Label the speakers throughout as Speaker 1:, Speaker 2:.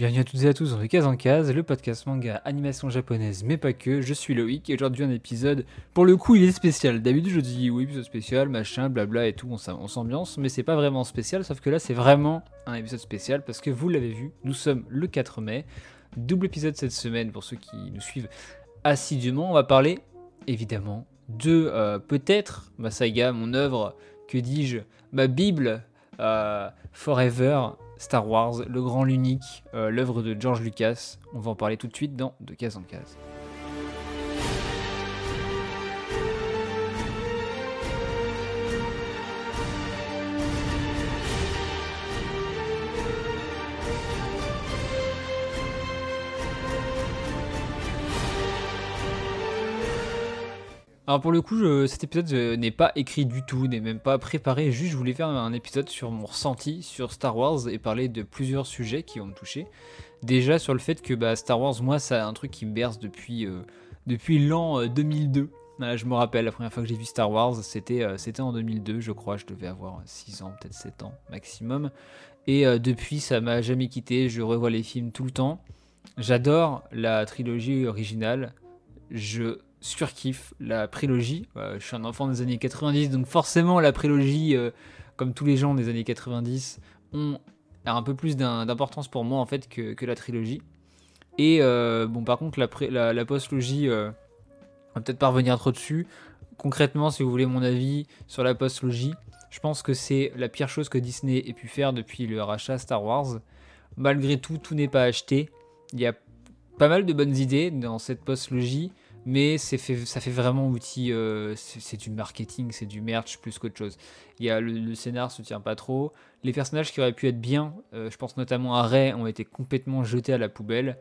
Speaker 1: Bienvenue à toutes et à tous dans le Case en Case, le podcast manga animation japonaise, mais pas que. Je suis Loïc et aujourd'hui un épisode, pour le coup, il est spécial. D'habitude, je dis oui, épisode spécial, machin, blabla et tout, on, s'am- on s'ambiance, mais c'est pas vraiment spécial, sauf que là, c'est vraiment un épisode spécial parce que vous l'avez vu, nous sommes le 4 mai, double épisode cette semaine pour ceux qui nous suivent assidûment. On va parler évidemment de euh, peut-être ma saga, mon œuvre, que dis-je, ma Bible, euh, Forever, Star Wars, le grand, l'unique, euh, l'œuvre de George Lucas. On va en parler tout de suite dans De case en case. Alors pour le coup, cet épisode euh, n'est pas écrit du tout, n'est même pas préparé, juste je voulais faire un épisode sur mon ressenti sur Star Wars et parler de plusieurs sujets qui vont me toucher. Déjà sur le fait que bah, Star Wars, moi, c'est un truc qui me berce depuis, euh, depuis l'an euh, 2002. Voilà, je me rappelle, la première fois que j'ai vu Star Wars, c'était euh, en 2002, je crois, je devais avoir 6 ans, peut-être 7 ans maximum. Et euh, depuis, ça m'a jamais quitté, je revois les films tout le temps. J'adore la trilogie originale, je surkiffe la prélogie. Euh, je suis un enfant des années 90, donc forcément la prélogie, euh, comme tous les gens des années 90, ont a un peu plus d'importance pour moi en fait que, la trilogie. Et euh, bon, par contre, la, postlogie, on va peut-être pas revenir trop dessus. Concrètement, si vous voulez mon avis sur la postlogie, je pense que c'est la pire chose que Disney ait pu faire depuis le rachat Star Wars. Malgré tout, tout n'est pas acheté. Il y a pas mal de bonnes idées dans cette postlogie, mais ça fait vraiment outil. euh, c'est du marketing, c'est du merch plus qu'autre chose. Il y a le, le scénar se tient pas trop. Les personnages qui auraient pu être bien, euh, je pense notamment à Rey, ont été complètement jetés à la poubelle.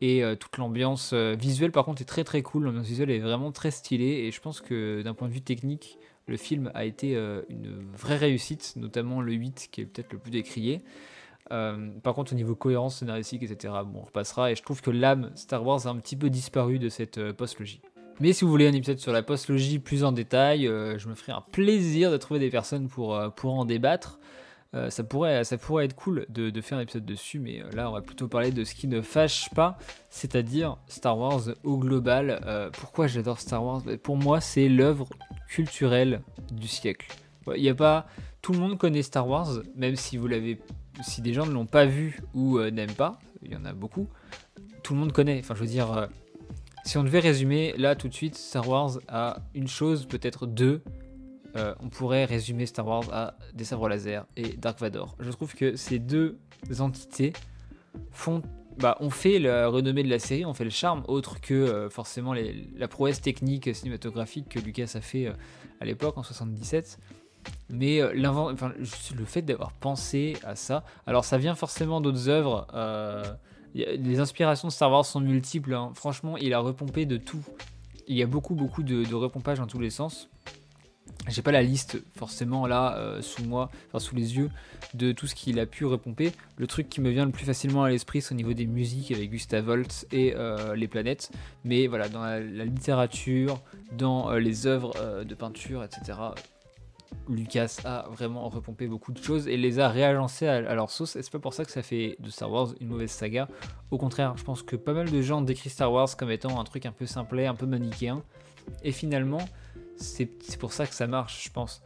Speaker 1: Et euh, toute l'ambiance visuelle, par contre, est très très cool. L'ambiance visuelle est vraiment très stylée. Et je pense que d'un point de vue technique, le film a été une vraie réussite, notamment le 8 qui est peut-être le plus décrié. Euh, par contre, au niveau cohérence scénaristique, etc., bon, on repassera. Et je trouve que l'âme Star Wars a un petit peu disparu de cette euh, post-logie. Mais si vous voulez un épisode sur la post-logie plus en détail, euh, je me ferai un plaisir de trouver des personnes pour, euh, pour en débattre. Ça, pourrait, ça pourrait être cool de, faire un épisode dessus, mais là on va plutôt parler de ce qui ne fâche pas, c'est-à-dire Star Wars au global. Pourquoi j'adore Star Wars? Bah, Pour moi, c'est l'œuvre culturelle du siècle. Il a pas, tout le monde connaît Star Wars, même si vous l'avez, si des gens ne l'ont pas vu ou euh, n'aiment pas, il y en a beaucoup. Tout le monde connaît. Enfin, je veux dire, euh, si on devait résumer là tout de suite, Star Wars a une chose, peut-être deux. Euh, on pourrait résumer Star Wars à des sabres laser et Dark Vador. Je trouve que ces deux entités font, bah, ont fait la renommée de la série, ont fait le charme, autre que forcément la prouesse technique cinématographique que Lucas a fait à l'époque en 77. Mais euh, le fait d'avoir pensé à ça, alors ça vient forcément d'autres œuvres. euh, les inspirations de Star Wars sont multiples. hein. Franchement, il a repompé de tout. Il y a beaucoup, beaucoup de, de repompage dans tous les sens. J'ai pas la liste forcément là euh, sous moi, enfin sous les yeux, de tout ce qu'il a pu repomper. Le truc qui me vient le plus facilement à l'esprit, c'est au niveau des musiques avec Gustav Holst et les planètes. Mais voilà, dans la, littérature, dans les œuvres de peinture, etc. Lucas a vraiment repompé beaucoup de choses et les a réagencées à, leur sauce. Et c'est pas pour ça que ça fait de Star Wars une mauvaise saga? Au contraire, je pense que pas mal de gens décrivent Star Wars comme étant un truc un peu simplet, un peu manichéen. Et finalement, c'est pour ça que ça marche, je pense.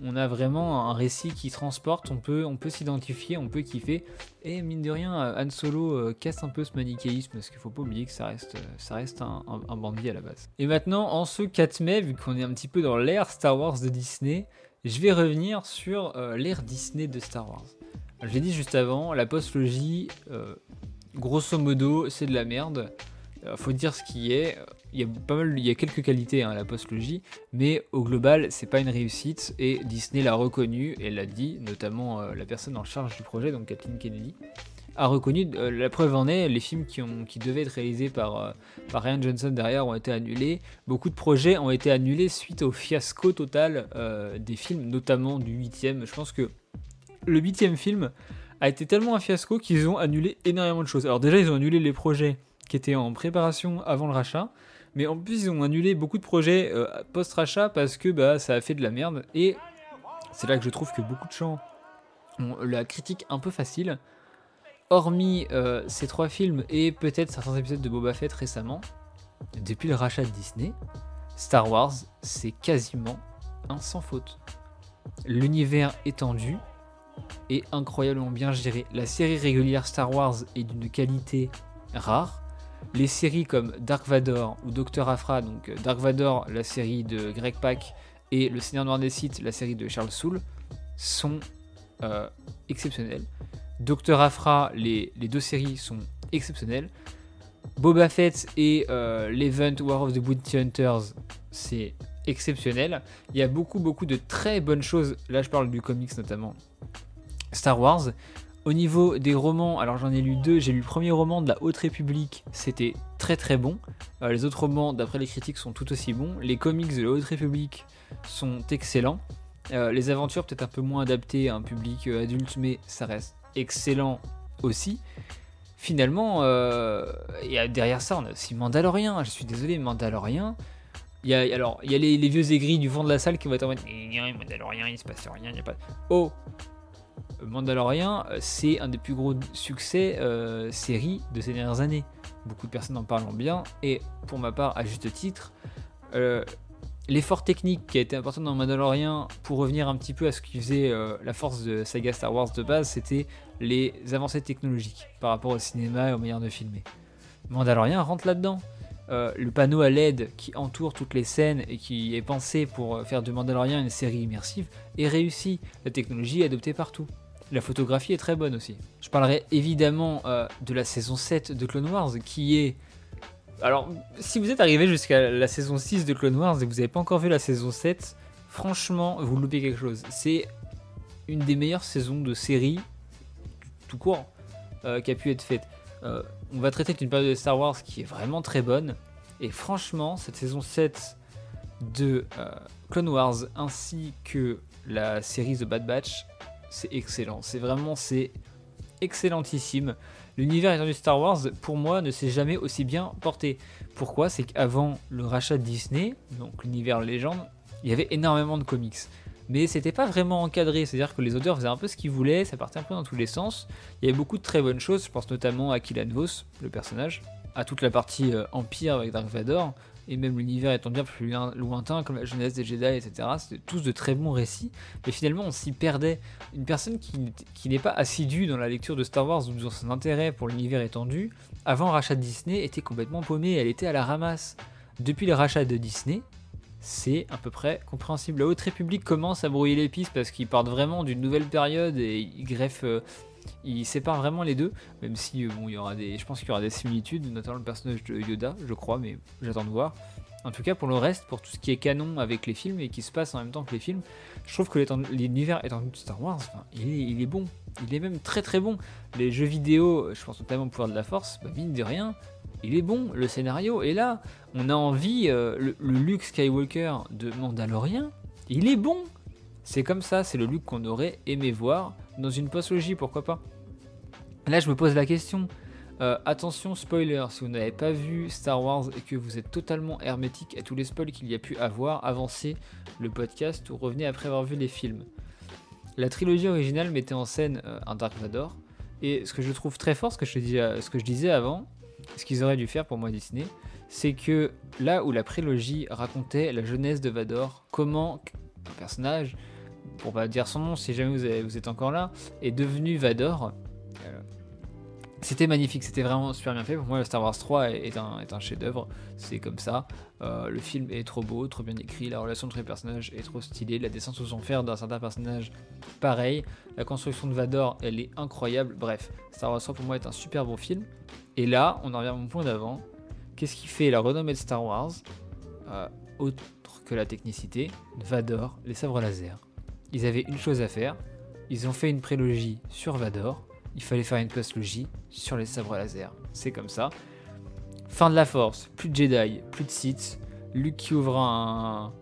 Speaker 1: On- a vraiment un récit qui transporte, on peut, on peut s'identifier, on peut kiffer. Et mine de rien, Han Solo euh, casse un peu ce manichéisme, parce qu'il faut pas oublier que ça reste, ça reste un, un bandit à la base. Et maintenant, en ce 4 mai, vu qu'on est un petit peu dans l'ère Star Wars de Disney, je vais revenir sur euh, l'ère Disney de Star Wars. Je l'ai dit juste avant, la postlogie, euh, grosso modo, c'est de la merde. Euh, faut dire ce qui est. Il y a il y a quelques qualités hein, à la postlogie, mais au global, c'est pas une réussite et Disney l'a reconnu et l'a dit, notamment euh, la personne en charge du projet, donc Kathleen Kennedy, a reconnu. euh, la preuve en est, les films qui, ont, qui devaient être réalisés par, euh, par Ryan Johnson derrière ont été annulés. Beaucoup de projets ont été annulés suite au fiasco total euh, des films, notamment du 8 Je pense que le huitième film a été tellement un fiasco qu'ils ont annulé énormément de choses. Alors déjà, ils ont annulé les projets qui étaient en préparation avant le rachat, mais en plus, ils ont annulé beaucoup de projets euh, post-rachat parce que bah, ça a fait de la merde. Et c'est là que je trouve que beaucoup de gens ont la critique un peu facile. Hormis euh, ces trois films et peut-être certains épisodes de Boba Fett récemment, depuis le rachat de Disney, Star Wars, c'est quasiment un sans faute. L'univers étendu est incroyablement bien géré. La série régulière Star Wars est d'une qualité rare. Les séries comme Dark Vador ou Docteur Afra, donc euh, Dark Vador, la série de Greg Pak, et Le Seigneur Noir des Sith, la série de Charles Soule, sont euh, exceptionnelles. Docteur Afra, les, deux séries sont exceptionnelles. Boba Fett et euh, l'event War of the Bounty Hunters, c'est exceptionnel. Il y a beaucoup, beaucoup de très bonnes choses. Là, je parle du comics notamment. Star Wars. Au niveau des romans, alors j'en ai lu deux. J'ai lu le premier roman de la Haute République, c'était très très bon. Euh, les autres romans, d'après les critiques, sont tout aussi bons. Les comics de la Haute République sont excellents. Euh, les aventures, peut-être un peu moins adaptées à un public euh, adulte, mais ça reste excellent aussi. Finalement, et derrière ça, on a aussi Mandalorian. Je suis désolé, Mandalorian. Il y a, alors, il y a les, vieux aigris du fond de la salle qui vont être en mode Mandalorian, il se passe rien, il n'y a pas. Oh Mandalorian, euh, c'est un des plus gros succès euh, séries de ces dernières années. Beaucoup de personnes en parlent bien, et pour ma part, à juste titre, euh, l'effort technique qui a été important dans Mandalorian, pour revenir un petit peu à ce qui faisait la force de saga Star Wars de base, c'était les avancées technologiques par rapport au cinéma et aux manières de filmer. Mandalorian rentre là-dedans. le panneau à LED qui entoure toutes les scènes et qui est pensé pour faire de Mandalorian une série immersive est réussi. La technologie est adoptée partout. La photographie est très bonne aussi. Je parlerai évidemment euh, de la saison 7 de Clone Wars qui est... Alors, si vous êtes arrivé jusqu'à la saison 6 de Clone Wars et que vous n'avez pas encore vu la saison 7, franchement, vous loupez quelque chose. C'est une des meilleures saisons de série, tout court, euh, qui a pu être faite. Euh, on va traiter d'une période de Star Wars qui est vraiment très bonne. Et franchement, cette saison 7 de Clone Wars ainsi que la série The Bad Batch c'est excellent. C'est vraiment, c'est excellentissime. L'univers étendu Star Wars, pour moi, ne s'est jamais aussi bien porté. Pourquoi? C'est qu'avant le rachat de Disney, donc l'univers légende, il y avait énormément de comics. Mais c'était pas vraiment encadré, c'est-à-dire que les auteurs faisaient un peu ce qu'ils voulaient, ça partait un peu dans tous les sens. Il y avait beaucoup de très bonnes choses, je pense notamment à Killan Vos, le personnage, à toute la partie euh, Empire avec Dark Vador, et même l'univers étant bien plus lointain, comme la jeunesse des Jedi, etc. C'était tous de très bons récits, mais finalement on s'y perdait. Une personne qui, n'est pas assidue dans la lecture de Star Wars ou dans son intérêt pour l'univers étendu, avant le rachat de Disney, était complètement paumée, elle était à la ramasse. Depuis le rachat de Disney, c'est à peu près compréhensible. La Haute République commence à brouiller les pistes parce qu'ils partent vraiment d'une nouvelle période et ils greffent... Il sépare vraiment les deux, même si euh, bon, il y aura des, je pense qu'il y aura des similitudes, notamment le personnage de Yoda, je crois, mais j'attends de voir. En tout cas, pour le reste, pour tout ce qui est canon avec les films et qui se passe en même temps que les films, je trouve que l'univers étendu de Star Wars, il, est, bon. Il est même très très bon. Les jeux vidéo, je pense notamment au pouvoir de la force, bah, mine de rien, il est bon. Le scénario est là. On a envie, euh, le, le Luke Skywalker de Mandalorian, il est bon. C'est comme ça, c'est le Luke qu'on aurait aimé voir dans une postlogie, pourquoi pas. Là, je me pose la question. Euh, attention, spoiler, si vous n'avez pas vu Star Wars et que vous êtes totalement hermétique à tous les spoils qu'il y a pu avoir, avancez le podcast ou revenez après avoir vu les films. La trilogie originale mettait en scène euh, un Dark Vador, et ce que je trouve très fort, ce que je, dis, ce que je disais avant, ce qu'ils auraient dû faire pour moi Disney, c'est que là où la prélogie racontait la jeunesse de Vador, comment un personnage pour pas dire son nom, si jamais vous, êtes encore là, est devenu Vador. Euh, c'était magnifique, c'était vraiment super bien fait. Pour moi, Star Wars 3 est, un, est un chef-d'œuvre, c'est comme ça. Euh, le film est trop beau, trop bien écrit, la relation entre les personnages est trop stylée, la descente aux enfers d'un certain personnage, pareil. La construction de Vador, elle est incroyable. Bref, Star Wars 3 pour moi est un super bon film. Et là, on en revient à mon point d'avant. Qu'est-ce qui fait la renommée de Star Wars euh, Autre que la technicité, Vador, les sabres laser ils avaient une chose à faire. Ils ont fait une prélogie sur Vador. Il fallait faire une post-logie sur les sabres laser. C'est comme ça. Fin de la force, plus de Jedi, plus de Sith. Luke qui ouvre un,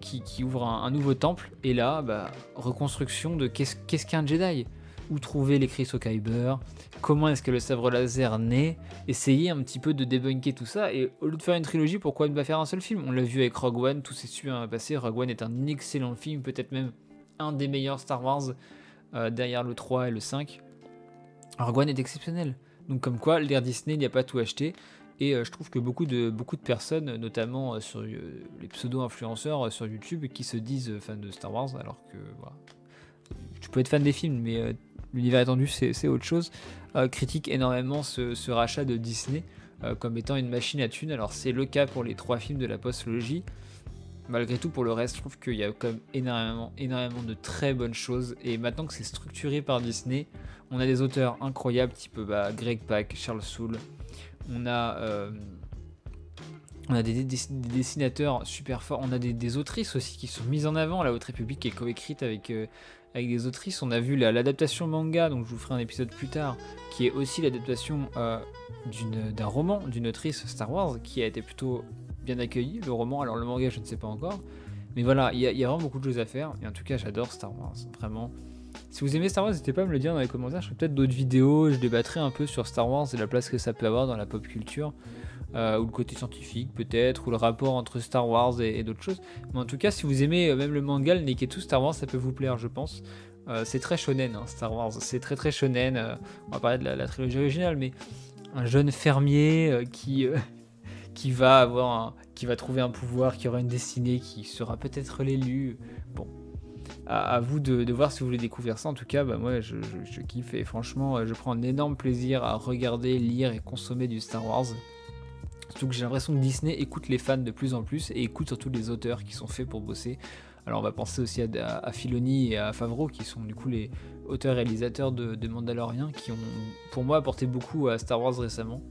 Speaker 1: qui, ouvre un, nouveau temple. Et là, bah, reconstruction de qu'est-ce qu'un Jedi? Où trouver les Chryso Kyber Comment est-ce que le sabre laser naît? Essayer un petit peu de débunker tout ça. Et au lieu de faire une trilogie, pourquoi ne pas faire un seul film? On l'a vu avec Rogue One, tout s'est super passé. Rogue One est un excellent film, peut-être même un des meilleurs Star Wars euh, derrière le 3 et le 5. Rogue One est exceptionnel. Donc comme quoi, l'ère Disney n'y a pas tout acheté. Et euh, je trouve que beaucoup de, personnes, notamment euh, sur les pseudo-influenceurs sur YouTube, qui se disent fans de Star Wars, alors que tu peux être fan des films, mais l'univers étendu, c'est autre chose, critiquent énormément ce, rachat de Disney comme étant une machine à thunes. Alors c'est le cas pour les trois films de la postlogie. Malgré tout, pour le reste, je trouve qu'il y a quand même énormément, énormément de très bonnes choses. Et maintenant que c'est structuré par Disney, on a des auteurs incroyables, type bah, Greg Pak, Charles Soule. On a, euh, des, dessinateurs super forts. On a des, autrices aussi qui sont mises en avant. La Haute République est coécrite avec, euh, avec des autrices. On a vu l'adaptation manga, donc je vous ferai un épisode plus tard, qui est aussi l'adaptation euh, d'un roman d'une autrice Star Wars qui a été plutôt bien accueilli. Le roman, alors le manga, je ne sais pas encore. Mais voilà, il y, a vraiment beaucoup de choses à faire. Et en tout cas, j'adore Star Wars. Vraiment. Si vous aimez Star Wars, n'hésitez pas à me le dire dans les commentaires. Je ferai peut-être d'autres vidéos. Je débattrai un peu sur Star Wars et la place que ça peut avoir dans la pop culture. Euh, ou le côté scientifique peut-être, ou le rapport entre Star Wars et, d'autres choses. Mais en tout cas, si vous aimez euh, même le manga, le tout Star Wars, ça peut vous plaire, je pense. Euh, c'est très shonen, hein, Star Wars. C'est très très shonen. on va parler de la, trilogie originale, mais un jeune fermier qui, qui va avoir qui va trouver un pouvoir, qui aura une destinée, qui sera peut-être l'élu. Bon, à, vous de, voir si vous voulez découvrir ça. En tout cas, bah, moi, je, kiffe et franchement, euh, je prends un énorme plaisir à regarder, lire et consommer du Star Wars. Surtout que j'ai l'impression que Disney écoute les fans de plus en plus et écoute surtout les auteurs qui sont faits pour bosser. Alors on va penser aussi à, à Filoni et à Favreau qui sont du coup les auteurs-réalisateurs de, de Mandalorian qui ont pour moi apporté beaucoup à Star Wars récemment.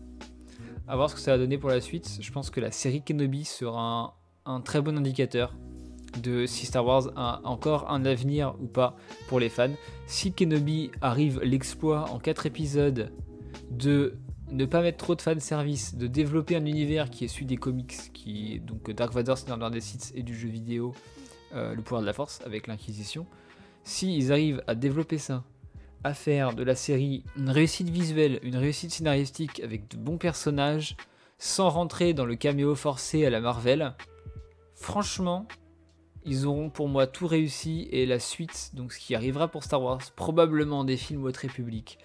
Speaker 1: A voir ce que ça va donner pour la suite. Je pense que la série Kenobi sera un très bon indicateur de si Star Wars a encore un avenir ou pas pour les fans. Si Kenobi arrive l'exploit en 4 épisodes de ne pas mettre trop de fan service, de développer un univers qui est celui des comics, qui donc Dark Vador, Seigneur des Sith et du jeu vidéo, euh, le pouvoir de la force avec l'Inquisition. S'ils arrivent à développer ça, à faire de la série une réussite visuelle, une réussite scénaristique avec de bons personnages, sans rentrer dans le caméo forcé à la Marvel, franchement, ils auront pour moi tout réussi et la suite, donc ce qui arrivera pour Star Wars, probablement des films Haute République,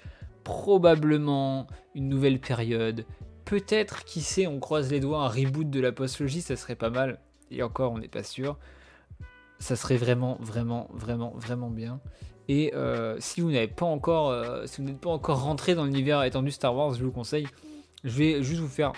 Speaker 1: probablement une nouvelle période, peut-être, qui sait, on croise les doigts, un reboot de la postlogie, ça serait pas mal, et encore on n'est pas sûr. Ça serait vraiment, vraiment, vraiment, vraiment bien. Et euh, si vous n'avez pas encore, euh, si vous n'êtes pas encore rentré dans l'univers étendu Star Wars, je vous conseille. Je vais juste vous faire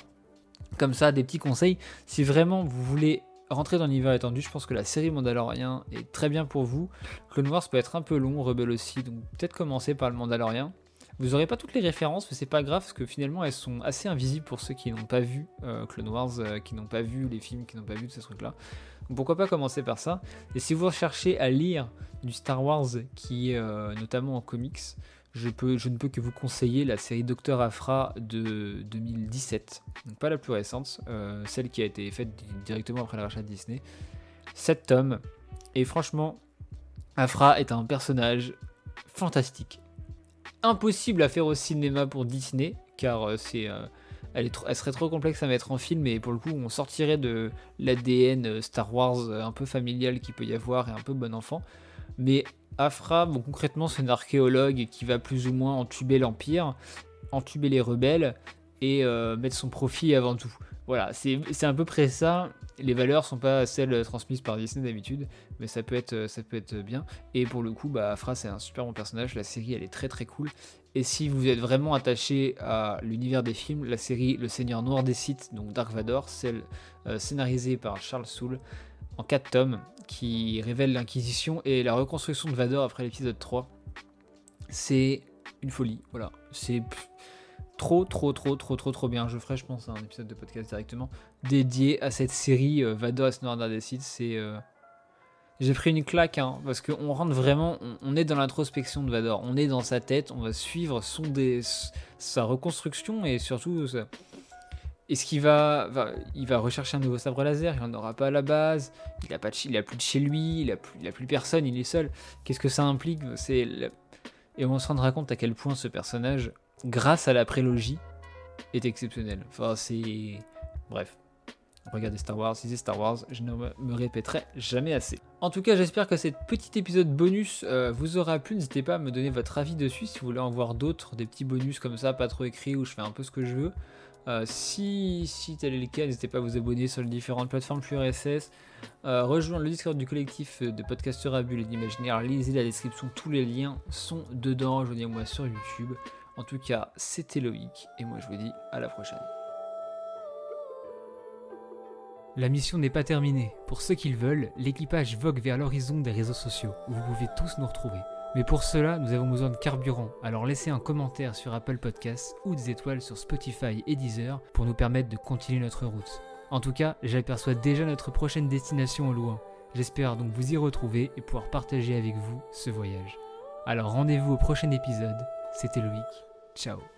Speaker 1: comme ça des petits conseils. Si vraiment vous voulez rentrer dans l'univers étendu, je pense que la série Mandalorian est très bien pour vous. Clone Wars peut être un peu long, Rebel aussi, donc peut-être commencer par le Mandalorian. Vous n'aurez pas toutes les références, mais c'est pas grave parce que finalement elles sont assez invisibles pour ceux qui n'ont pas vu euh, Clone Wars, qui n'ont pas vu les films, qui n'ont pas vu tous ces trucs-là. Pourquoi pas commencer par ça Et si vous recherchez à lire du Star Wars qui est euh, notamment en comics, je, ne peux que vous conseiller la série Docteur Afra de 2017. Donc pas la plus récente, euh, celle qui a été faite directement après le rachat de Disney. 7 tomes. Et franchement, Afra est un personnage fantastique. Impossible à faire au cinéma pour Disney, car euh, c'est... elle, serait trop complexe à mettre en film et pour le coup on sortirait de l'ADN Star Wars un peu familial qu'il peut y avoir et un peu bon enfant. Mais Afra, bon, concrètement, c'est un archéologue qui va plus ou moins entuber l'Empire, entuber les rebelles et euh, mettre son profit avant tout. Voilà, c'est à peu près ça. Les valeurs sont pas celles transmises par Disney d'habitude, mais ça peut, être, ça peut être bien. Et pour le coup, bah, Afra, c'est un super bon personnage. La série, elle est très très cool. Et si vous êtes vraiment attaché à l'univers des films, la série Le Seigneur Noir des Sith, donc Dark Vador, celle euh, scénarisée par Charles Soule, en 4 tomes, qui révèle l'Inquisition et la reconstruction de Vador après l'épisode 3. C'est une folie, voilà. C'est trop, trop, trop, trop, trop, trop bien. Je ferai, je pense, un épisode de podcast directement dédié à cette série euh, Vador et des. C'est. Euh, j'ai pris une claque, hein, parce qu'on rentre vraiment, on, est dans l'introspection de Vador, on est dans sa tête, on va suivre son sa reconstruction et surtout est-ce qu'il va, il va rechercher un nouveau sabre laser? Il n'en aura pas à la base. Il a pas, il a plus de chez lui. Il a plus, personne. Il est seul. Qu'est-ce que ça implique? Et on se rendra compte à quel point ce personnage, grâce à la prélogie, est exceptionnel. Enfin, c'est bref. regardez Star Wars, lisez Star Wars, je ne me répéterai jamais assez. En tout cas, j'espère que cet petit épisode bonus euh, vous aura plu. N'hésitez pas à me donner votre avis dessus si vous voulez en voir d'autres, des petits bonus comme ça, pas trop écrits, où je fais un peu ce que je veux. Euh, si, si tel est le cas, n'hésitez pas à vous abonner sur les différentes plateformes plus RSS, euh, rejoindre le Discord du collectif de podcasteurs à bulles et d'imaginaire, lisez la description, tous les liens sont dedans, rejoignez-moi sur YouTube. En tout cas, c'était Loïc, et moi je vous dis à la prochaine. La mission n'est pas terminée. Pour ceux qui le veulent, l'équipage vogue vers l'horizon des réseaux sociaux, où vous pouvez tous nous retrouver. Mais pour cela, nous avons besoin de carburant, alors laissez un commentaire sur Apple Podcasts ou des étoiles sur Spotify et Deezer pour nous permettre de continuer notre route. En tout cas, j'aperçois déjà notre prochaine destination au loin. J'espère donc vous y retrouver et pouvoir partager avec vous ce voyage. Alors rendez-vous au prochain épisode. C'était Loïc. Ciao